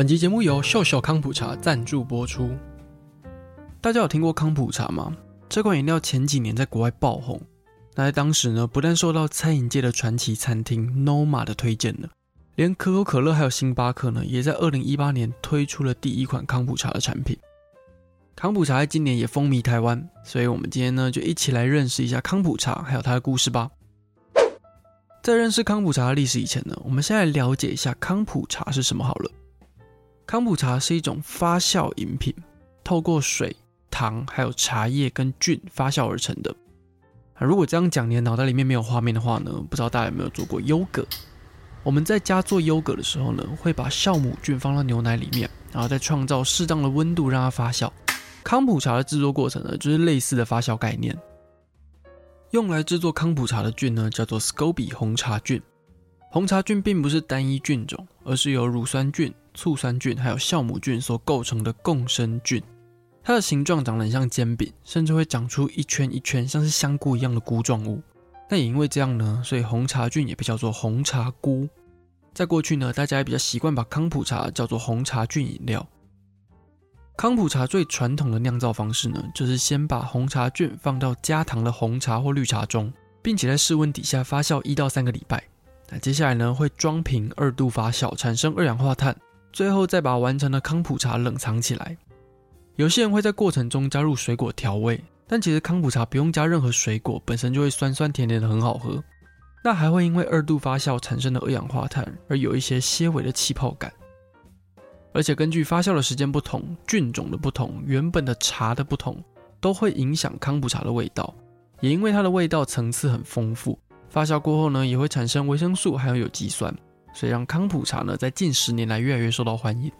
本集节目由秀秀康普茶赞助播出。大家有听过康普茶吗？这款饮料前几年在国外爆红，那在当时呢，不但受到餐饮界的传奇餐厅 Noma 的推荐呢，连可口可乐还有星巴克呢，也在二零一八年推出了第一款康普茶的产品。康普茶在今年也风靡台湾，所以我们今天呢，就一起来认识一下康普茶还有它的故事吧。在认识康普茶的历史以前呢，我们先来了解一下康普茶是什么好了。康普茶是一种发酵饮品，透过水、糖还有茶叶跟菌发酵而成的。如果这样讲，你的脑袋里面没有画面的话呢，不知道大家有没有做过优格？我们在家做优格的时候呢，会把酵母菌放到牛奶里面，然后再创造适当的温度让它发酵。康普茶的制作过程呢，就是类似的发酵概念。用来制作康普茶的菌呢，叫做 SCOBY 红茶菌。红茶菌并不是单一菌种，而是由乳酸菌、醋酸菌还有酵母菌所构成的共生菌。它的形状长得很像煎饼，甚至会长出一圈一圈像是香菇一样的菇状物。那也因为这样呢，所以红茶菌也被叫做红茶菇。在过去呢，大家也比较习惯把康普茶叫做红茶菌饮料。康普茶最传统的酿造方式呢，就是先把红茶菌放到加糖的红茶或绿茶中，并且在室温底下发酵一到三个礼拜。那接下来呢，会装瓶二度发酵，产生二氧化碳，最后再把完成的康普茶冷藏起来。有些人会在过程中加入水果调味，但其实康普茶不用加任何水果，本身就会酸酸甜甜的，很好喝。那还会因为二度发酵产生的二氧化碳而有一些些微的气泡感。而且根据发酵的时间不同、菌种的不同、原本的茶的不同，都会影响康普茶的味道。也因为它的味道层次很丰富，发酵过后呢，也会产生维生素还有有机酸，所以让康普茶呢在近十年来越来越受到欢迎。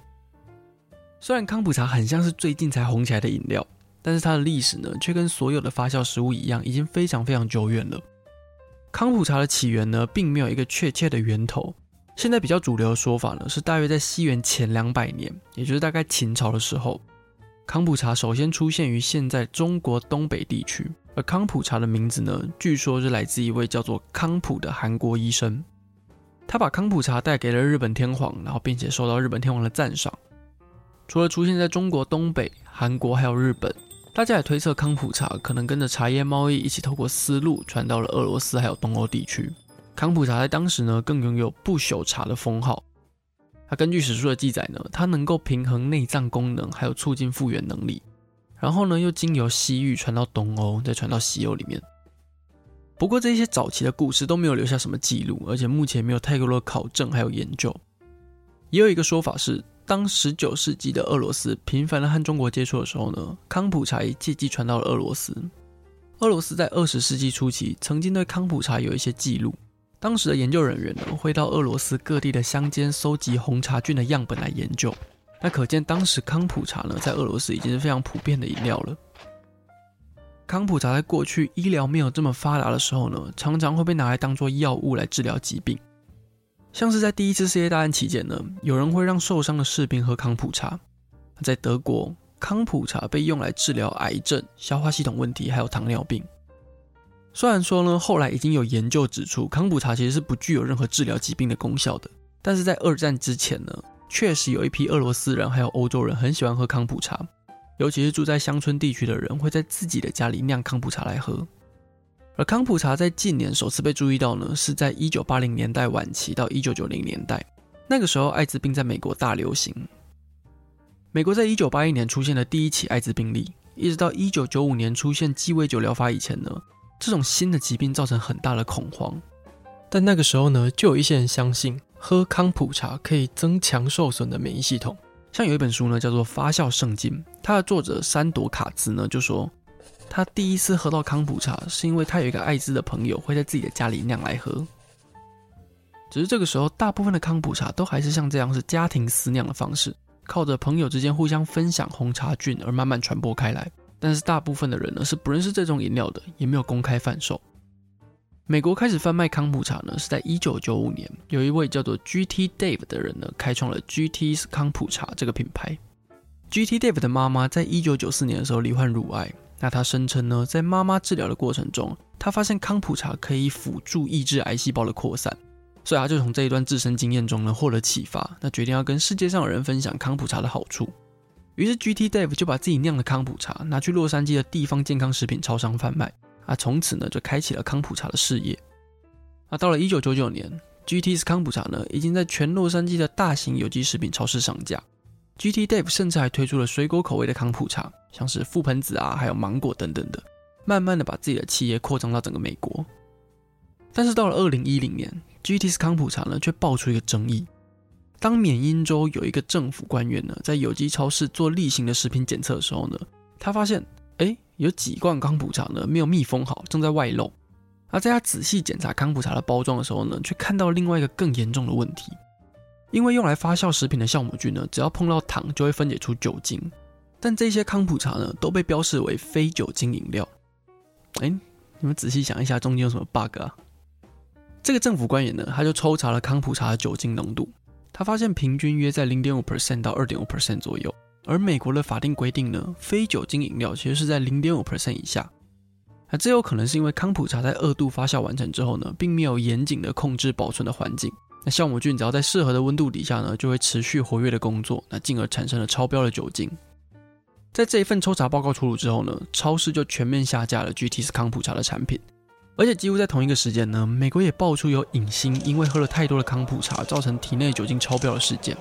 虽然康普茶很像是最近才红起来的饮料，但是它的历史呢，却跟所有的发酵食物一样，已经非常非常久远了。康普茶的起源呢，并没有一个确切的源头。现在比较主流的说法呢，是大约在西元前两百年，也就是大概秦朝的时候，康普茶首先出现于现在中国东北地区。而康普茶的名字呢，据说是来自一位叫做康普的韩国医生，他把康普茶带给了日本天皇，然后并且受到日本天皇的赞赏。除了出现在中国东北、韩国还有日本，大家也推测康普茶可能跟着茶叶贸易一起透过丝路传到了俄罗斯还有东欧地区。康普茶在当时呢，更拥有不朽茶的封号。它根据史书的记载呢，它能够平衡内脏功能，还有促进复原能力。然后呢，又经由西域传到东欧，再传到西欧里面。不过这些早期的故事都没有留下什么记录，而且目前没有太多的考证还有研究。也有一个说法是，当十九世纪的俄罗斯频繁的和中国接触的时候呢，康普茶也借机传到了俄罗斯。俄罗斯在二十世纪初期曾经对康普茶有一些记录。当时的研究人员呢，会到俄罗斯各地的乡间搜集红茶菌的样本来研究。那可见当时康普茶呢，在俄罗斯已经是非常普遍的饮料了。康普茶在过去医疗没有这么发达的时候呢，常常会被拿来当做药物来治疗疾病。像是在第一次世界大战期间呢，有人会让受伤的士兵喝康普茶。在德国，康普茶被用来治疗癌症、消化系统问题，还有糖尿病。虽然说呢，后来已经有研究指出，康普茶其实是不具有任何治疗疾病的功效的。但是在二战之前呢，确实有一批俄罗斯人还有欧洲人很喜欢喝康普茶，尤其是住在乡村地区的人会在自己的家里酿康普茶来喝。而康普茶在近年首次被注意到呢，是在一九八零年代晚期到一九九零年代，那个时候艾滋病在美国大流行。美国在一九八一年出现了第一起艾滋病例，一直到一九九五年出现鸡尾酒疗法以前呢。这种新的疾病造成很大的恐慌，但那个时候呢，就有一些人相信喝康普茶可以增强受损的免疫系统。像有一本书呢，叫做《发酵圣经》，它的作者山朵卡兹呢就说，他第一次喝到康普茶是因为他有一个艾滋的朋友会在自己的家里酿来喝。只是这个时候，大部分的康普茶都还是像这样是家庭私酿的方式，靠着朋友之间互相分享红茶菌而慢慢传播开来。但是大部分的人呢是不认识这种饮料的，也没有公开贩售。美国开始贩卖康普茶呢是在一九九五年，有一位叫做 GT Dave 的人呢开创了 GT's 康普茶这个品牌。GT Dave 的妈妈在一九九四年的时候罹患乳癌，那他声称呢在妈妈治疗的过程中，他发现康普茶可以辅助抑制癌细胞的扩散，所以他就从这一段自身经验中呢获得启发，那决定要跟世界上的人分享康普茶的好处。于是 GT Dave 就把自己酿的康普茶拿去洛杉矶的地方健康食品超商贩卖，啊，从此呢就开启了康普茶的事业。啊，到了一九九九年，GT's 康普茶呢已经在全洛杉矶的大型有机食品超市上架。GT Dave 甚至还推出了水果口味的康普茶，像是覆盆子啊，还有芒果等等的，慢慢的把自己的企业扩张到整个美国。但是到了二零一零年，GT's 康普茶呢却爆出一个争议。当缅因州有一个政府官员呢，在有机超市做例行的食品检测的时候呢，他发现，哎，有几罐康普茶呢没有密封好，正在外漏。而在他仔细检查康普茶的包装的时候呢，却看到另外一个更严重的问题，因为用来发酵食品的酵母菌呢，只要碰到糖就会分解出酒精，但这些康普茶呢都被标示为非酒精饮料。哎，你们仔细想一下，中间有什么 bug 啊？这个政府官员呢，他就抽查了康普茶的酒精浓度。他发现平均约在零点五 percent 到二点五 percent 左右，而美国的法定规定呢，非酒精饮料其实是在零点五 percent 以下。那这有可能是因为康普茶在二度发酵完成之后呢，并没有严谨的控制保存的环境。那酵母菌只要在适合的温度底下呢，就会持续活跃的工作，那进而产生了超标的酒精。在这一份抽查报告出炉之后呢，超市就全面下架了 GT's 康普茶的产品。而且几乎在同一个时间呢，美国也爆出有影星因为喝了太多的康普茶，造成体内酒精超标的事件。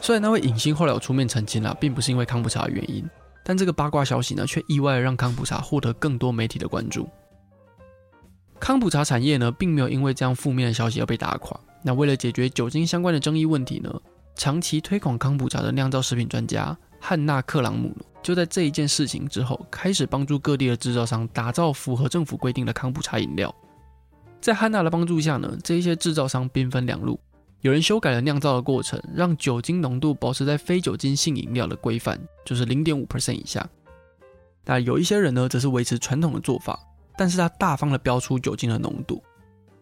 虽然那位影星后来有出面澄清了，并不是因为康普茶的原因，但这个八卦消息呢，却意外的让康普茶获得更多媒体的关注。康普茶产业呢，并没有因为这样负面的消息而被打垮。那为了解决酒精相关的争议问题呢，长期推广康普茶的酿造食品专家汉娜克朗姆。就在这一件事情之后，开始帮助各地的制造商打造符合政府规定的康普茶饮料。在汉娜的帮助下呢，这一些制造商兵分两路，有人修改了酿造的过程，让酒精浓度保持在非酒精性饮料的规范，就是零点五 percent 以下。那有一些人呢，则是维持传统的做法，但是他大方的标出酒精的浓度，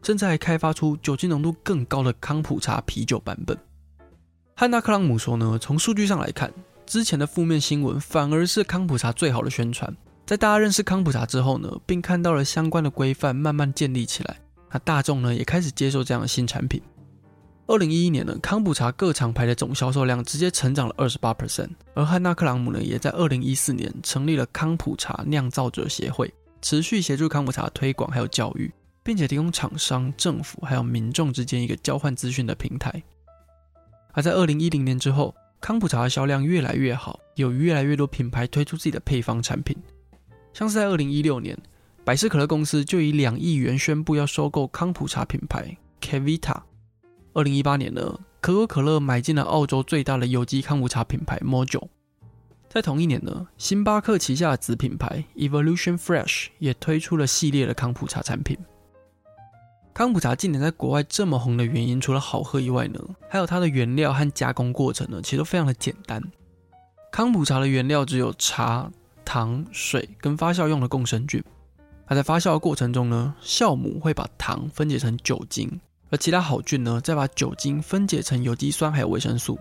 甚至还开发出酒精浓度更高的康普茶啤酒版本。汉娜克朗姆说呢，从数据上来看。之前的负面新闻反而是康普茶最好的宣传。在大家认识康普茶之后呢，并看到了相关的规范慢慢建立起来，那大众呢也开始接受这样的新产品。二零一一年呢，康普茶各厂牌的总销售量直接成长了二十八 percent，而汉娜克朗姆呢也在二零一四年成立了康普茶酿造者协会，持续协助康普茶推广还有教育，并且提供厂商、政府还有民众之间一个交换资讯的平台。而在二零一零年之后，康普茶的销量越来越好，有越来越多品牌推出自己的配方产品。像是在二零一六年，百事可乐公司就以两亿元宣布要收购康普茶品牌 Kevita。二零一八年呢，可口可乐买进了澳洲最大的有机康普茶品牌 Mojo。在同一年呢，星巴克旗下的子品牌 Evolution Fresh 也推出了系列的康普茶产品。康普茶近年在国外这么红的原因，除了好喝以外呢，还有它的原料和加工过程呢，其实都非常的简单。康普茶的原料只有茶、糖、水跟发酵用的共生菌。它在发酵的过程中呢，酵母会把糖分解成酒精，而其他好菌呢，再把酒精分解成有机酸还有维生素。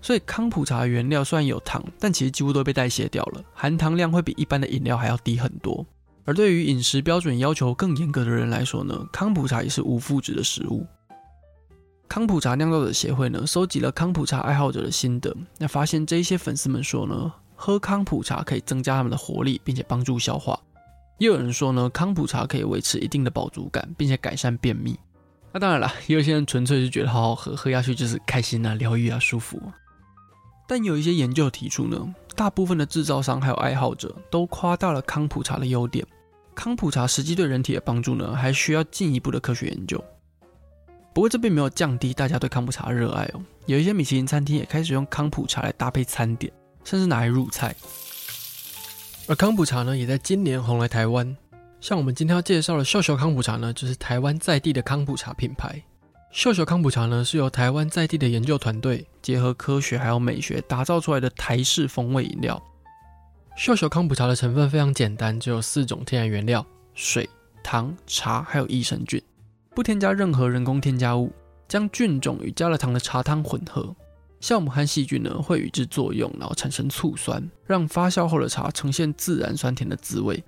所以康普茶原料虽然有糖，但其实几乎都被代谢掉了，含糖量会比一般的饮料还要低很多。而对于饮食标准要求更严格的人来说呢，康普茶也是无麸质的食物。康普茶酿造者协会呢，收集了康普茶爱好者的心得，那发现这一些粉丝们说呢，喝康普茶可以增加他们的活力，并且帮助消化。也有人说呢，康普茶可以维持一定的饱足感，并且改善便秘。那当然了，也有些人纯粹是觉得好好喝，喝下去就是开心啊、疗愈啊、舒服啊。但有一些研究提出呢，大部分的制造商还有爱好者都夸大了康普茶的优点。康普茶实际对人体的帮助呢，还需要进一步的科学研究。不过这并没有降低大家对康普茶的热爱哦。有一些米其林餐厅也开始用康普茶来搭配餐点，甚至拿来入菜。而康普茶呢，也在今年红来台湾。像我们今天要介绍的秀秀康普茶呢，就是台湾在地的康普茶品牌。秀秀康普茶呢，是由台湾在地的研究团队结合科学还有美学打造出来的台式风味饮料。秀秀康普茶的成分非常简单，只有四种天然原料：水、糖、茶，还有益生菌，不添加任何人工添加物，将菌种与加了糖的茶汤混合，酵母和细菌呢会与之作用，然后产生醋酸，让发酵后的茶呈现自然酸甜的滋味。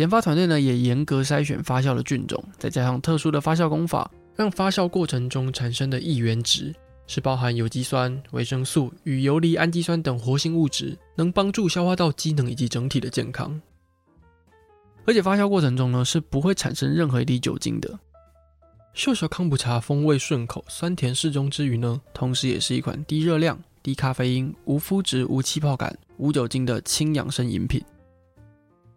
研发团队呢也严格筛选发酵的菌种，再加上特殊的发酵工法。让发酵过程中产生的异原值是包含有机酸、维生素与游离氨基酸等活性物质，能帮助消化道机能以及整体的健康。而且发酵过程中呢，是不会产生任何一滴酒精的。秀秀康普茶风味顺口、酸甜适中之余呢，同时也是一款低热量、低咖啡因、无麸质、无气泡感、无酒精的轻养生饮品。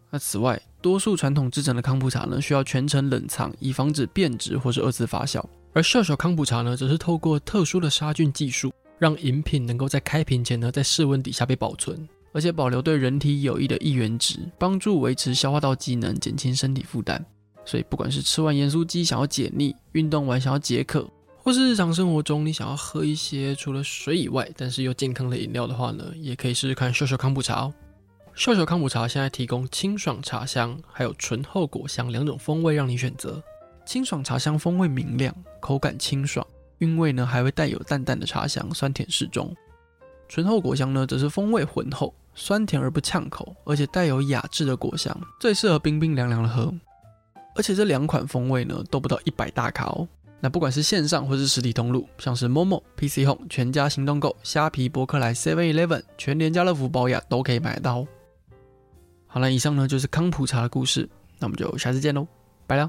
那此外，多数传统制成的康普茶呢，需要全程冷藏，以防止变质或是二次发酵。而秀秀康普茶呢，则是透过特殊的杀菌技术，让饮品能够在开瓶前呢，在室温底下被保存，而且保留对人体有益的异原值，帮助维持消化道机能，减轻身体负担。所以，不管是吃完盐酥鸡想要解腻，运动完想要解渴，或是日常生活中你想要喝一些除了水以外，但是又健康的饮料的话呢，也可以试试看秀秀康普茶哦。秀秀康普茶现在提供清爽茶香，还有醇厚果香两种风味让你选择。清爽茶香风味明亮，口感清爽，韵味呢还会带有淡淡的茶香，酸甜适中。醇厚果香呢则是风味浑厚，酸甜而不呛口，而且带有雅致的果香，最适合冰冰凉凉的喝。而且这两款风味呢都不到一百大卡哦。那不管是线上或是实体通路，像是 Momo、PC Home、全家行动购、虾皮、博客来、Seven Eleven、全联、家乐福、宝雅都可以买得到。好了，以上呢就是康普茶的故事，那我们就下次见喽，拜了。